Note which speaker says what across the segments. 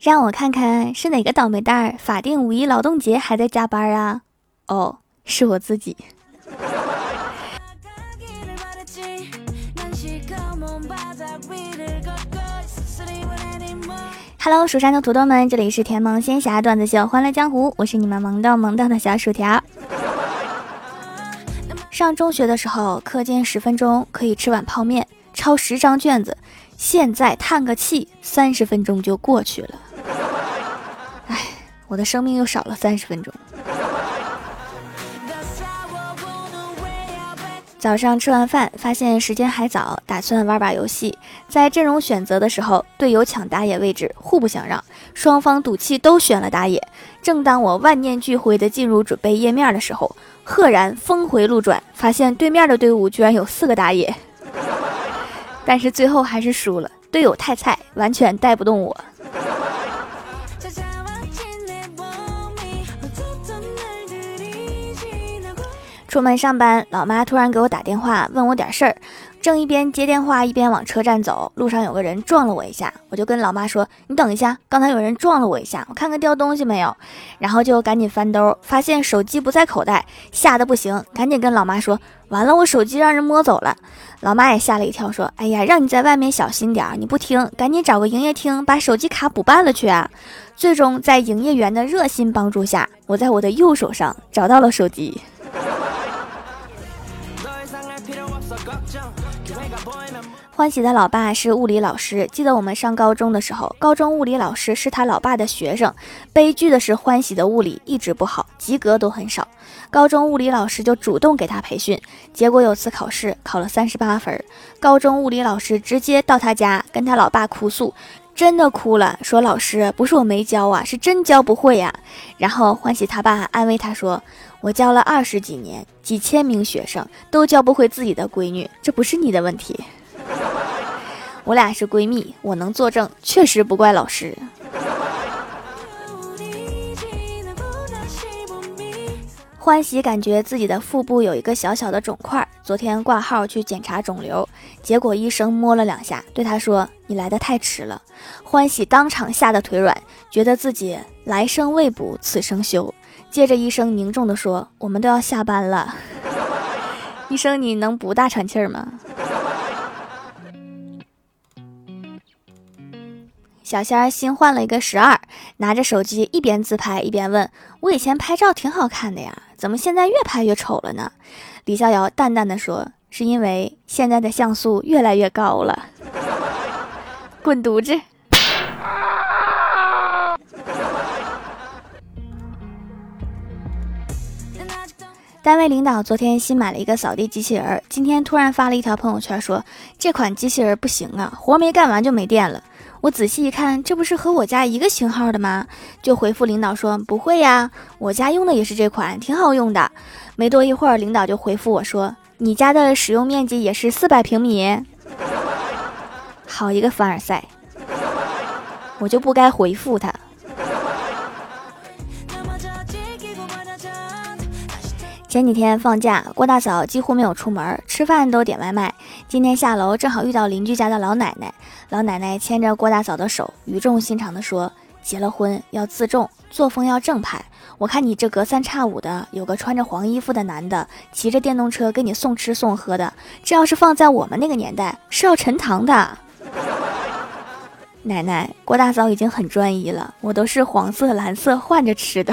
Speaker 1: 让我看看是哪个倒霉蛋儿，法定五一劳动节还在加班啊？哦，是我自己。Hello，蜀山的土豆们，这里是甜萌仙侠段子秀《欢乐江湖》，我是你们萌到萌到的小薯条。上中学的时候，课间十分钟可以吃碗泡面，抄十张卷子。现在叹个气，三十分钟就过去了。我的生命又少了三十分钟。早上吃完饭，发现时间还早，打算玩把游戏。在阵容选择的时候，队友抢打野位置，互不相让，双方赌气都选了打野。正当我万念俱灰的进入准备页面的时候，赫然峰回路转，发现对面的队伍居然有四个打野。但是最后还是输了，队友太菜，完全带不动我。出门上班，老妈突然给我打电话，问我点事儿。正一边接电话一边往车站走，路上有个人撞了我一下，我就跟老妈说：“你等一下，刚才有人撞了我一下，我看看掉东西没有。”然后就赶紧翻兜，发现手机不在口袋，吓得不行，赶紧跟老妈说：“完了，我手机让人摸走了。”老妈也吓了一跳，说：“哎呀，让你在外面小心点，你不听，赶紧找个营业厅把手机卡补办了去啊！”最终在营业员的热心帮助下，我在我的右手上找到了手机。欢喜的老爸是物理老师，记得我们上高中的时候，高中物理老师是他老爸的学生。悲剧的是，欢喜的物理一直不好，及格都很少。高中物理老师就主动给他培训，结果有次考试考了三十八分，高中物理老师直接到他家跟他老爸哭诉，真的哭了，说老师不是我没教啊，是真教不会呀。然后欢喜他爸安慰他说。我教了二十几年，几千名学生都教不会自己的闺女，这不是你的问题。我俩是闺蜜，我能作证，确实不怪老师。欢喜感觉自己的腹部有一个小小的肿块，昨天挂号去检查肿瘤，结果医生摸了两下，对他说：“你来的太迟了。”欢喜当场吓得腿软，觉得自己来生未卜，此生休。接着，医生凝重地说：“我们都要下班了。”医生，你能不大喘气儿吗？小仙儿新换了一个十二，拿着手机一边自拍一边问：“我以前拍照挺好看的呀，怎么现在越拍越丑了呢？”李逍遥淡淡的说：“是因为现在的像素越来越高了。”滚犊子！单位领导昨天新买了一个扫地机器人，今天突然发了一条朋友圈说这款机器人不行啊，活没干完就没电了。我仔细一看，这不是和我家一个型号的吗？就回复领导说不会呀，我家用的也是这款，挺好用的。没多一会儿，领导就回复我说你家的使用面积也是四百平米。好一个凡尔赛，我就不该回复他。前几天放假，郭大嫂几乎没有出门，吃饭都点外卖。今天下楼正好遇到邻居家的老奶奶，老奶奶牵着郭大嫂的手，语重心长地说：“结了婚要自重，作风要正派。我看你这隔三差五的有个穿着黄衣服的男的骑着电动车给你送吃送喝的，这要是放在我们那个年代是要沉塘的。”奶奶，郭大嫂已经很专一了，我都是黄色、蓝色换着吃的。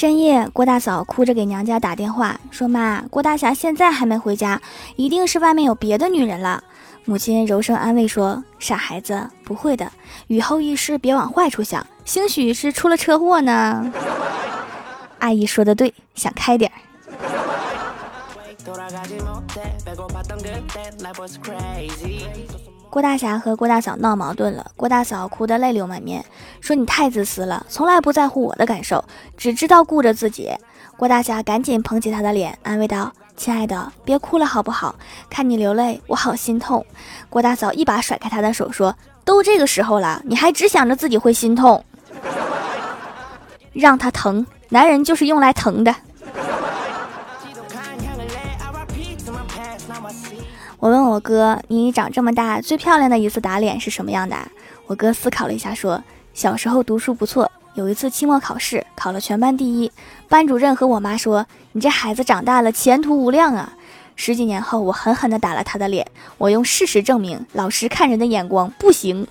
Speaker 1: 深夜，郭大嫂哭着给娘家打电话，说：“妈，郭大侠现在还没回家，一定是外面有别的女人了。”母亲柔声安慰说：“傻孩子，不会的，雨后遇事别往坏处想，兴许是出了车祸呢。”阿姨说的对，想开点儿。郭大侠和郭大嫂闹矛盾了，郭大嫂哭得泪流满面，说：“你太自私了，从来不在乎我的感受，只知道顾着自己。”郭大侠赶紧捧起她的脸，安慰道：“亲爱的，别哭了好不好？看你流泪，我好心痛。”郭大嫂一把甩开他的手，说：“都这个时候了，你还只想着自己会心痛？让他疼，男人就是用来疼的。”我问我哥：“你长这么大最漂亮的一次打脸是什么样的？”我哥思考了一下，说：“小时候读书不错，有一次期末考试考了全班第一，班主任和我妈说：‘你这孩子长大了前途无量啊！’十几年后，我狠狠地打了他的脸，我用事实证明老师看人的眼光不行。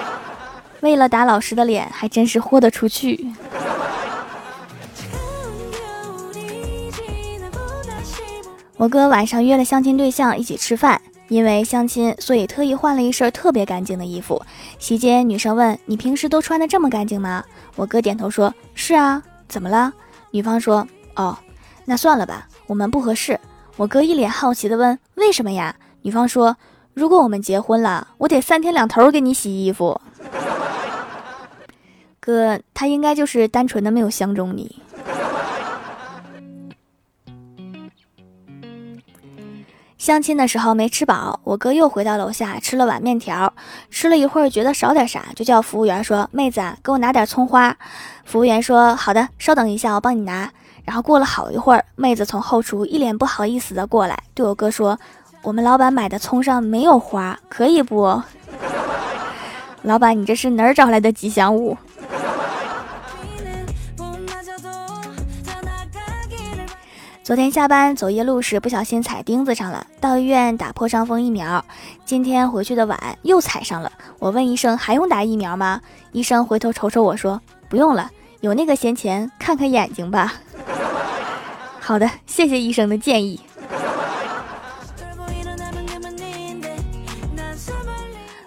Speaker 1: 为了打老师的脸，还真是豁得出去。”我哥晚上约了相亲对象一起吃饭，因为相亲，所以特意换了一身特别干净的衣服。席间，女生问：“你平时都穿的这么干净吗？”我哥点头说：“是啊。”怎么了？女方说：“哦，那算了吧，我们不合适。”我哥一脸好奇的问：“为什么呀？”女方说：“如果我们结婚了，我得三天两头给你洗衣服。”哥，他应该就是单纯的没有相中你。相亲的时候没吃饱，我哥又回到楼下吃了碗面条，吃了一会儿觉得少点啥，就叫服务员说：“妹子，给我拿点葱花。”服务员说：“好的，稍等一下，我帮你拿。”然后过了好一会儿，妹子从后厨一脸不好意思的过来，对我哥说：“我们老板买的葱上没有花，可以不？” 老板，你这是哪儿找来的吉祥物？昨天下班走夜路时不小心踩钉子上了，到医院打破伤风疫苗。今天回去的晚又踩上了，我问医生还用打疫苗吗？医生回头瞅瞅我说不用了，有那个闲钱看看眼睛吧。好的，谢谢医生的建议。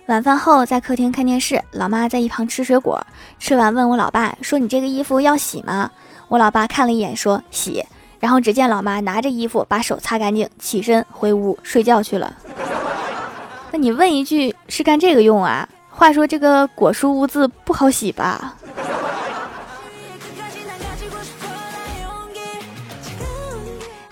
Speaker 1: 晚饭后在客厅看电视，老妈在一旁吃水果，吃完问我老爸说你这个衣服要洗吗？我老爸看了一眼说洗。然后只见老妈拿着衣服，把手擦干净，起身回屋睡觉去了。那你问一句，是干这个用啊？话说这个果蔬污渍不好洗吧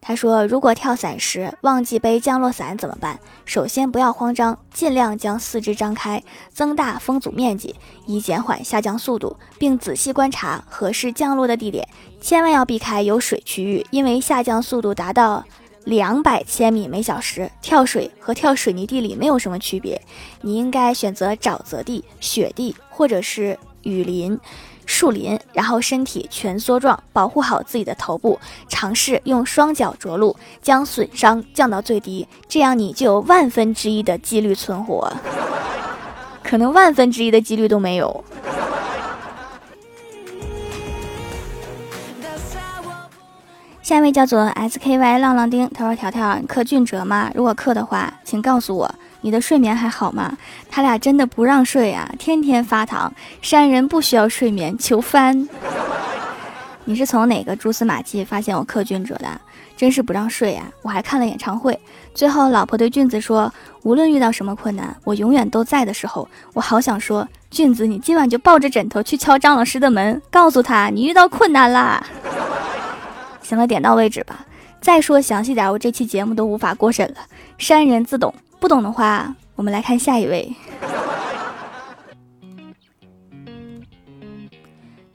Speaker 1: 他说：“如果跳伞时忘记背降落伞怎么办？首先不要慌张，尽量将四肢张开，增大风阻面积，以减缓下降速度，并仔细观察合适降落的地点。千万要避开有水区域，因为下降速度达到两百千米每小时，跳水和跳水泥地里没有什么区别。你应该选择沼泽地、雪地或者是雨林。”树林，然后身体蜷缩状，保护好自己的头部，尝试用双脚着陆，将损伤降到最低，这样你就有万分之一的几率存活，可能万分之一的几率都没有。下一位叫做 SKY 浪浪丁，他说：“条条，你克俊哲吗？如果克的话，请告诉我。”你的睡眠还好吗？他俩真的不让睡呀，天天发糖。山人不需要睡眠，求翻。你是从哪个蛛丝马迹发现我克俊哲的？真是不让睡呀！我还看了演唱会，最后老婆对俊子说：“无论遇到什么困难，我永远都在的时候，我好想说，俊子，你今晚就抱着枕头去敲张老师的门，告诉他你遇到困难啦。”行了，点到为止吧。再说详细点，我这期节目都无法过审了。山人自懂。不懂的话，我们来看下一位。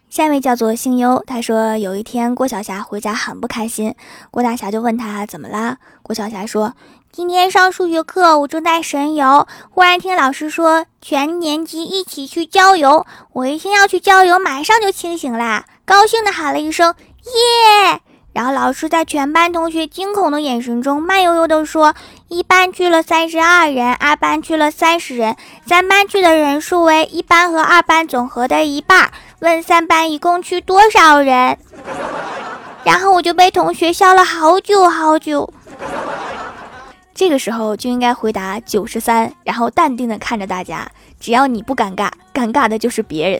Speaker 1: 下一位叫做星优，他说有一天郭晓霞回家很不开心，郭大侠就问他怎么啦？郭晓霞说：“今天上数学课，我正在神游，忽然听老师说全年级一起去郊游，我一听要去郊游，马上就清醒啦，高兴的喊了一声耶。”然后老师在全班同学惊恐的眼神中，慢悠悠地说：“一班去了三十二人，二班去了三十人，三班去的人数为一班和二班总和的一半。问三班一共去多少人？” 然后我就被同学笑了好久好久。这个时候就应该回答九十三，然后淡定的看着大家，只要你不尴尬，尴尬的就是别人。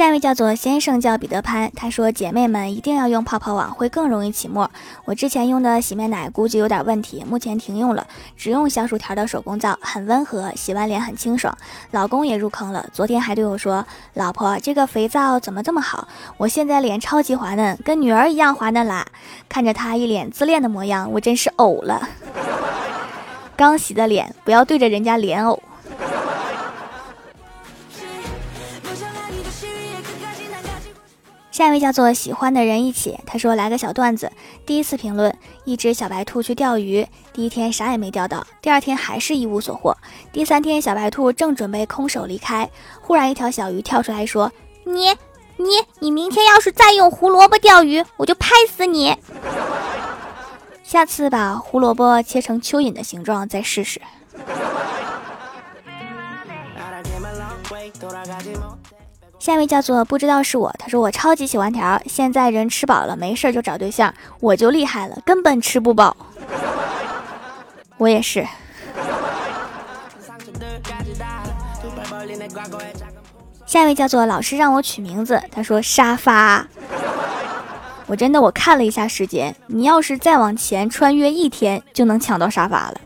Speaker 1: 下一位叫做先生叫彼得潘，他说姐妹们一定要用泡泡网，会更容易起沫。我之前用的洗面奶估计有点问题，目前停用了，只用小薯条的手工皂，很温和，洗完脸很清爽。老公也入坑了，昨天还对我说：“老婆，这个肥皂怎么这么好？我现在脸超级滑嫩，跟女儿一样滑嫩啦。”看着他一脸自恋的模样，我真是呕了。刚洗的脸，不要对着人家脸呕。下一位叫做喜欢的人一起，他说来个小段子。第一次评论，一只小白兔去钓鱼，第一天啥也没钓到，第二天还是一无所获。第三天，小白兔正准备空手离开，忽然一条小鱼跳出来说：“你你你，明天要是再用胡萝卜钓鱼，我就拍死你。下次把胡萝卜切成蚯蚓的形状再试试。”下一位叫做不知道是我，他说我超级喜欢条，现在人吃饱了没事就找对象，我就厉害了，根本吃不饱。我也是。下一位叫做老师让我取名字，他说沙发。我真的我看了一下时间，你要是再往前穿越一天，就能抢到沙发了。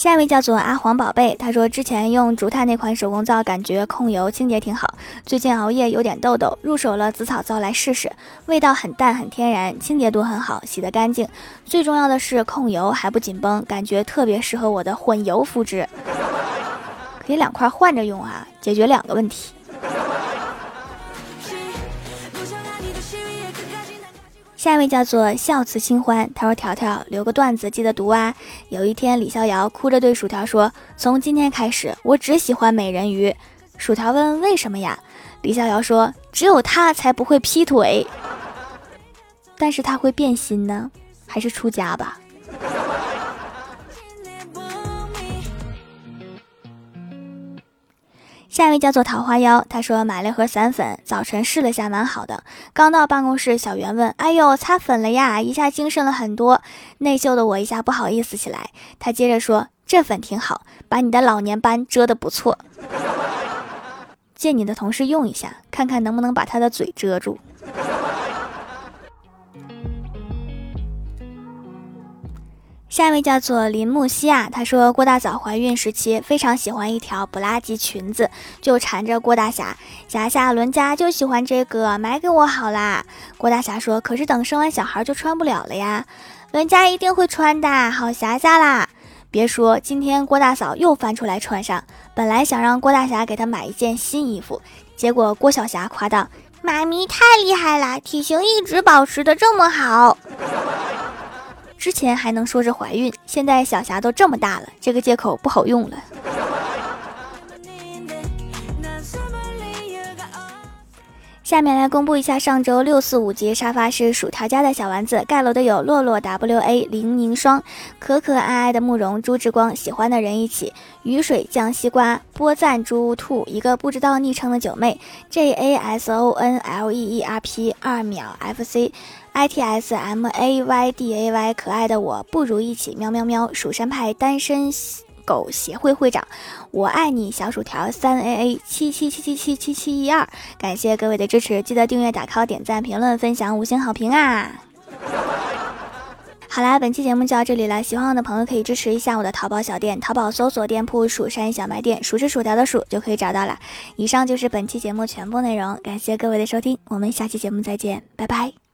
Speaker 1: 下一位叫做阿黄宝贝，他说之前用竹炭那款手工皂，感觉控油清洁挺好。最近熬夜有点痘痘，入手了紫草皂来试试，味道很淡很天然，清洁度很好，洗得干净。最重要的是控油还不紧绷，感觉特别适合我的混油肤质，可以两块换着用啊，解决两个问题。下一位叫做笑辞清欢，他说：“条条留个段子，记得读啊。”有一天，李逍遥哭着对薯条说：“从今天开始，我只喜欢美人鱼。”薯条问：“为什么呀？”李逍遥说：“只有他才不会劈腿，但是他会变心呢，还是出家吧。”下一位叫做桃花妖，他说买了盒散粉，早晨试了下，蛮好的。刚到办公室，小袁问：“哎呦，擦粉了呀？”一下精神了很多。内秀的我一下不好意思起来。他接着说：“这粉挺好，把你的老年斑遮得不错。借你的同事用一下，看看能不能把他的嘴遮住。”下一位叫做林木西亚，他说郭大嫂怀孕时期非常喜欢一条布拉吉裙子，就缠着郭大侠，侠侠伦家就喜欢这个，买给我好啦。郭大侠说，可是等生完小孩就穿不了了呀，伦家一定会穿的，好侠侠啦。别说，今天郭大嫂又翻出来穿上，本来想让郭大侠给她买一件新衣服，结果郭小霞夸道：“妈咪太厉害了，体型一直保持的这么好。”之前还能说是怀孕，现在小霞都这么大了，这个借口不好用了。下面来公布一下上周六四五级沙发是薯条家的小丸子，盖楼的有洛洛 W A 林凝霜、可可爱爱的慕容朱之光，喜欢的人一起雨水酱西瓜波赞猪兔，一个不知道昵称的九妹 J A S O N L E E R P 二秒 F C。I t s m a y d a y，可爱的我不如一起喵喵喵。蜀山派单身狗协会会长，我爱你小薯条三 a a 七七七七七七七一二，感谢各位的支持，记得订阅、打 call、点赞、评论、分享、五星好评啊！好啦，本期节目就到这里了，喜欢我的朋友可以支持一下我的淘宝小店，淘宝搜索店铺“蜀山小卖店”，数是薯条的数就可以找到了。以上就是本期节目全部内容，感谢各位的收听，我们下期节目再见，拜拜。